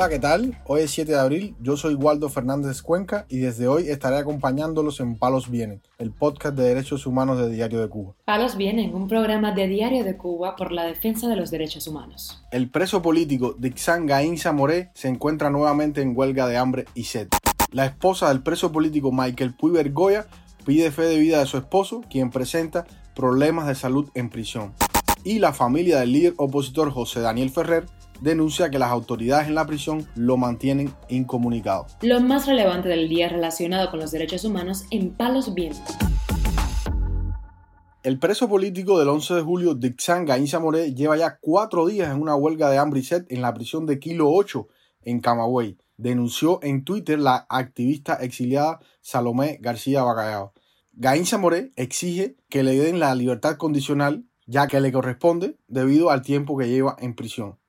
Hola, ¿qué tal? Hoy es 7 de abril, yo soy Waldo Fernández Cuenca y desde hoy estaré acompañándolos en Palos Vienen, el podcast de derechos humanos de Diario de Cuba. Palos Vienen, un programa de Diario de Cuba por la defensa de los derechos humanos. El preso político Dixan Gainza Moré se encuentra nuevamente en huelga de hambre y sed. La esposa del preso político Michael Puy Bergoya pide fe de vida de su esposo, quien presenta problemas de salud en prisión. Y la familia del líder opositor José Daniel Ferrer denuncia que las autoridades en la prisión lo mantienen incomunicado. Lo más relevante del día relacionado con los derechos humanos en Palos Vientos. El preso político del 11 de julio, Dixan Gainza Moré, lleva ya cuatro días en una huelga de hambre y sed en la prisión de Kilo 8 en Camagüey. Denunció en Twitter la activista exiliada Salomé García Bacallao. Gainza Moré exige que le den la libertad condicional ya que le corresponde debido al tiempo que lleva en prisión.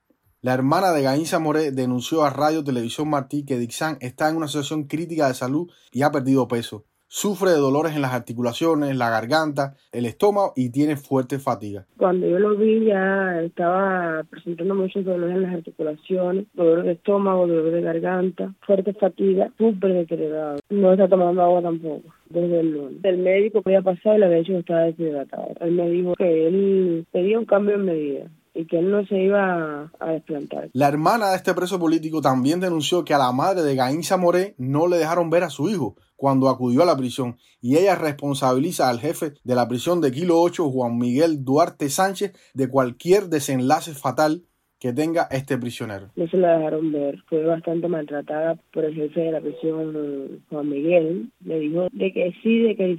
La hermana de Gainza Moré denunció a Radio Televisión Martí que Dixan está en una situación crítica de salud y ha perdido peso. Sufre de dolores en las articulaciones, la garganta, el estómago y tiene fuerte fatiga. Cuando yo lo vi ya estaba presentando muchos dolores en las articulaciones, dolor de estómago, dolor de garganta, fuerte fatiga, súper deteriorado. No está tomando agua tampoco desde el lunes. El médico había pasado y le había dicho que estaba deshidratado. Él me dijo que él pedía un cambio en medida y que él no se iba a desplantar. La hermana de este preso político también denunció que a la madre de Gainza Moré no le dejaron ver a su hijo cuando acudió a la prisión y ella responsabiliza al jefe de la prisión de Kilo 8, Juan Miguel Duarte Sánchez, de cualquier desenlace fatal que tenga este prisionero. No se la dejaron ver, fue bastante maltratada por el jefe de la prisión, Juan Miguel. Le dijo de que sí, de que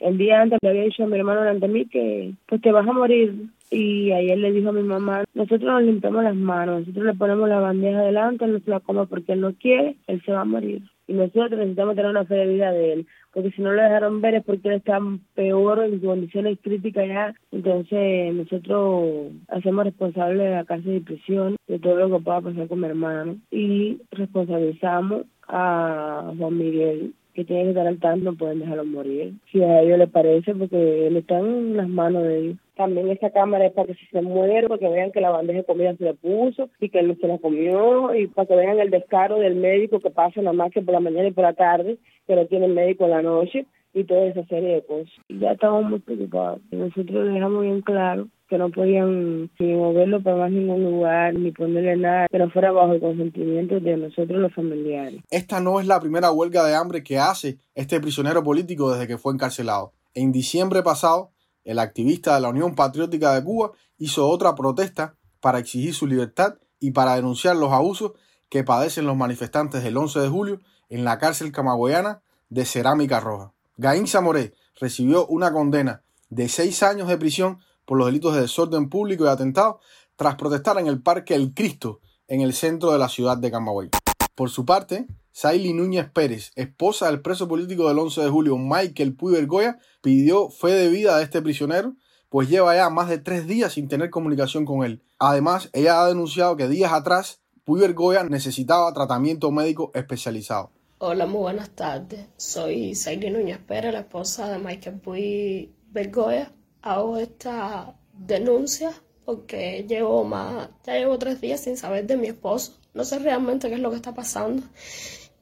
el día antes le había dicho a mi hermano delante de mí que pues te vas a morir y ayer le dijo a mi mamá, nosotros nos limpiamos las manos, nosotros le ponemos la bandeja delante, él no se la come porque él no quiere, él se va a morir. Y nosotros necesitamos tener una fe de vida de él, porque si no lo dejaron ver es porque él está peor, en condiciones críticas ya. Entonces nosotros hacemos responsable de la cárcel de prisión, de todo lo que pueda pasar con mi hermano, y responsabilizamos a Juan Miguel que tiene que estar al tanto, no pueden dejarlo morir. Si a ellos les parece, porque él está en las manos de ellos. También esta cámara es para que si se muere, para que vean que la bandeja de comida se le puso y que no se la comió, y para que vean el descaro del médico que pasa nada más que por la mañana y por la tarde, pero tiene el médico en la noche y toda esa serie de cosas. Ya estamos muy preocupados. Nosotros dejamos bien claro que no podían ni moverlo para más ningún lugar, ni ponerle nada que no fuera bajo el consentimiento de nosotros los familiares. Esta no es la primera huelga de hambre que hace este prisionero político desde que fue encarcelado. En diciembre pasado, el activista de la Unión Patriótica de Cuba hizo otra protesta para exigir su libertad y para denunciar los abusos que padecen los manifestantes del 11 de julio en la cárcel camagüeyana de Cerámica Roja. Gaín Zamoré recibió una condena de seis años de prisión por los delitos de desorden público y atentado tras protestar en el Parque El Cristo en el centro de la ciudad de Camagüey. Por su parte, Saily Núñez Pérez, esposa del preso político del 11 de julio Michael Puy Bergoya, pidió fe de vida a este prisionero, pues lleva ya más de tres días sin tener comunicación con él. Además, ella ha denunciado que días atrás Puy Bergoya necesitaba tratamiento médico especializado. Hola, muy buenas tardes. Soy Saily Núñez Pérez, la esposa de Michael Puy Bergoya hago esta denuncia porque llevo más, ya llevo tres días sin saber de mi esposo. No sé realmente qué es lo que está pasando.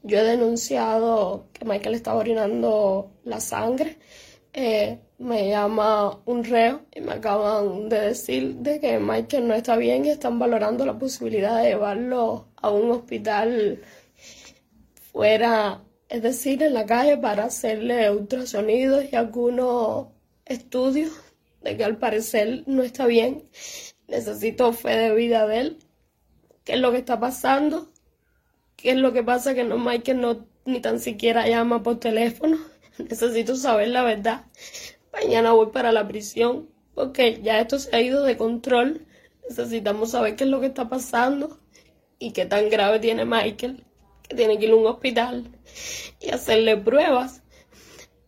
Yo he denunciado que Michael estaba orinando la sangre. Eh, me llama un reo y me acaban de decir de que Michael no está bien y están valorando la posibilidad de llevarlo a un hospital fuera, es decir, en la calle para hacerle ultrasonidos y algunos estudios de que al parecer no está bien. Necesito fe de vida de él. ¿Qué es lo que está pasando? ¿Qué es lo que pasa que no Michael no ni tan siquiera llama por teléfono? Necesito saber la verdad. Mañana voy para la prisión porque ya esto se ha ido de control. Necesitamos saber qué es lo que está pasando y qué tan grave tiene Michael, que tiene que ir a un hospital y hacerle pruebas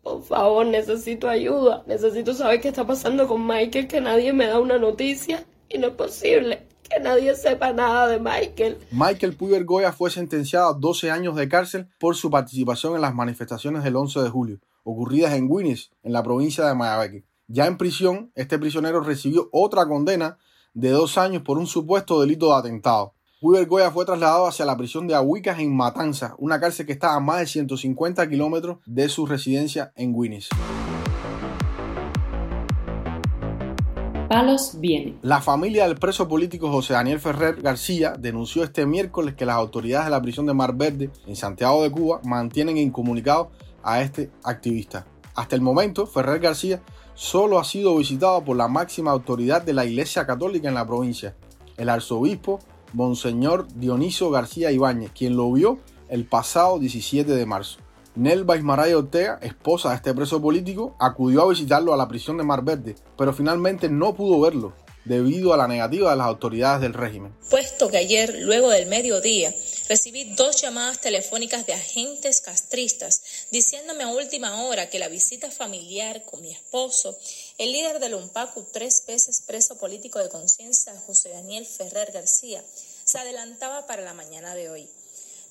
por favor, necesito ayuda. Necesito saber qué está pasando con Michael, que nadie me da una noticia. Y no es posible que nadie sepa nada de Michael. Michael Goya fue sentenciado a 12 años de cárcel por su participación en las manifestaciones del 11 de julio, ocurridas en Winnis, en la provincia de Mayabeque. Ya en prisión, este prisionero recibió otra condena de dos años por un supuesto delito de atentado. Weaver Goya fue trasladado hacia la prisión de Ahuicas en Matanza, una cárcel que está a más de 150 kilómetros de su residencia en Guinness. Palos viene. La familia del preso político José Daniel Ferrer García denunció este miércoles que las autoridades de la prisión de Mar Verde en Santiago de Cuba mantienen incomunicado a este activista. Hasta el momento, Ferrer García solo ha sido visitado por la máxima autoridad de la Iglesia Católica en la provincia, el arzobispo Monseñor Dioniso García Ibáñez, quien lo vio el pasado 17 de marzo. Nelva Ismaray Ortega, esposa de este preso político, acudió a visitarlo a la prisión de Mar Verde, pero finalmente no pudo verlo debido a la negativa de las autoridades del régimen. Puesto que ayer, luego del mediodía, recibí dos llamadas telefónicas de agentes castristas diciéndome a última hora que la visita familiar con mi esposo, el líder del UNPACU, tres veces preso político de conciencia, José Daniel Ferrer García, se adelantaba para la mañana de hoy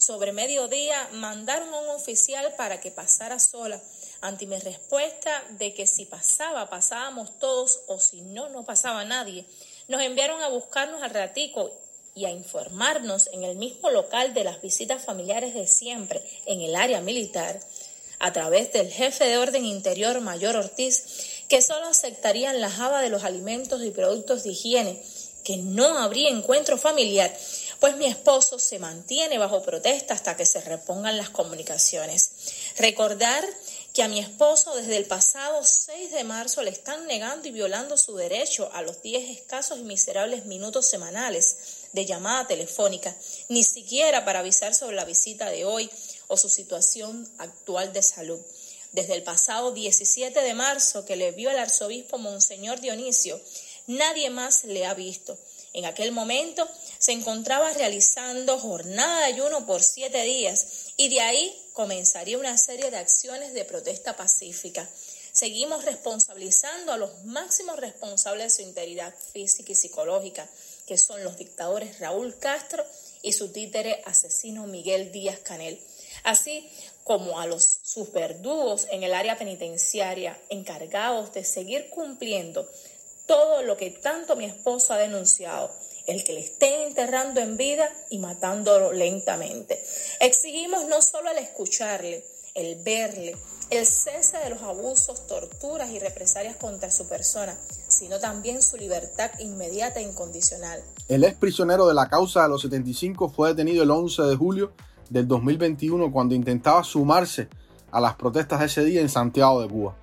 sobre mediodía mandaron a un oficial para que pasara sola. Ante mi respuesta de que si pasaba, pasábamos todos o si no, no pasaba nadie, nos enviaron a buscarnos al ratico y a informarnos en el mismo local de las visitas familiares de siempre, en el área militar, a través del jefe de orden interior, Mayor Ortiz, que solo aceptarían la java de los alimentos y productos de higiene, que no habría encuentro familiar pues mi esposo se mantiene bajo protesta hasta que se repongan las comunicaciones. Recordar que a mi esposo desde el pasado 6 de marzo le están negando y violando su derecho a los 10 escasos y miserables minutos semanales de llamada telefónica, ni siquiera para avisar sobre la visita de hoy o su situación actual de salud. Desde el pasado 17 de marzo que le vio el arzobispo Monseñor Dionisio, nadie más le ha visto. En aquel momento se encontraba realizando jornada de ayuno por siete días y de ahí comenzaría una serie de acciones de protesta pacífica. Seguimos responsabilizando a los máximos responsables de su integridad física y psicológica, que son los dictadores Raúl Castro y su títere asesino Miguel Díaz Canel, así como a los sus verdugos en el área penitenciaria encargados de seguir cumpliendo todo lo que tanto mi esposo ha denunciado, el que le estén enterrando en vida y matándolo lentamente. Exigimos no solo el escucharle, el verle, el cese de los abusos, torturas y represalias contra su persona, sino también su libertad inmediata e incondicional. El ex prisionero de la causa de los 75 fue detenido el 11 de julio del 2021 cuando intentaba sumarse a las protestas de ese día en Santiago de Cuba.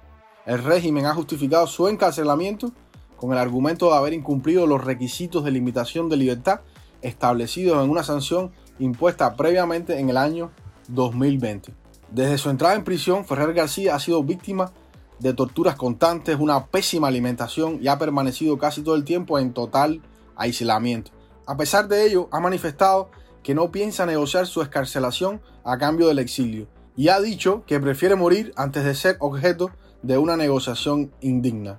El régimen ha justificado su encarcelamiento con el argumento de haber incumplido los requisitos de limitación de libertad establecidos en una sanción impuesta previamente en el año 2020. Desde su entrada en prisión, Ferrer García ha sido víctima de torturas constantes, una pésima alimentación y ha permanecido casi todo el tiempo en total aislamiento. A pesar de ello, ha manifestado que no piensa negociar su escarcelación a cambio del exilio y ha dicho que prefiere morir antes de ser objeto de una negociación indigna.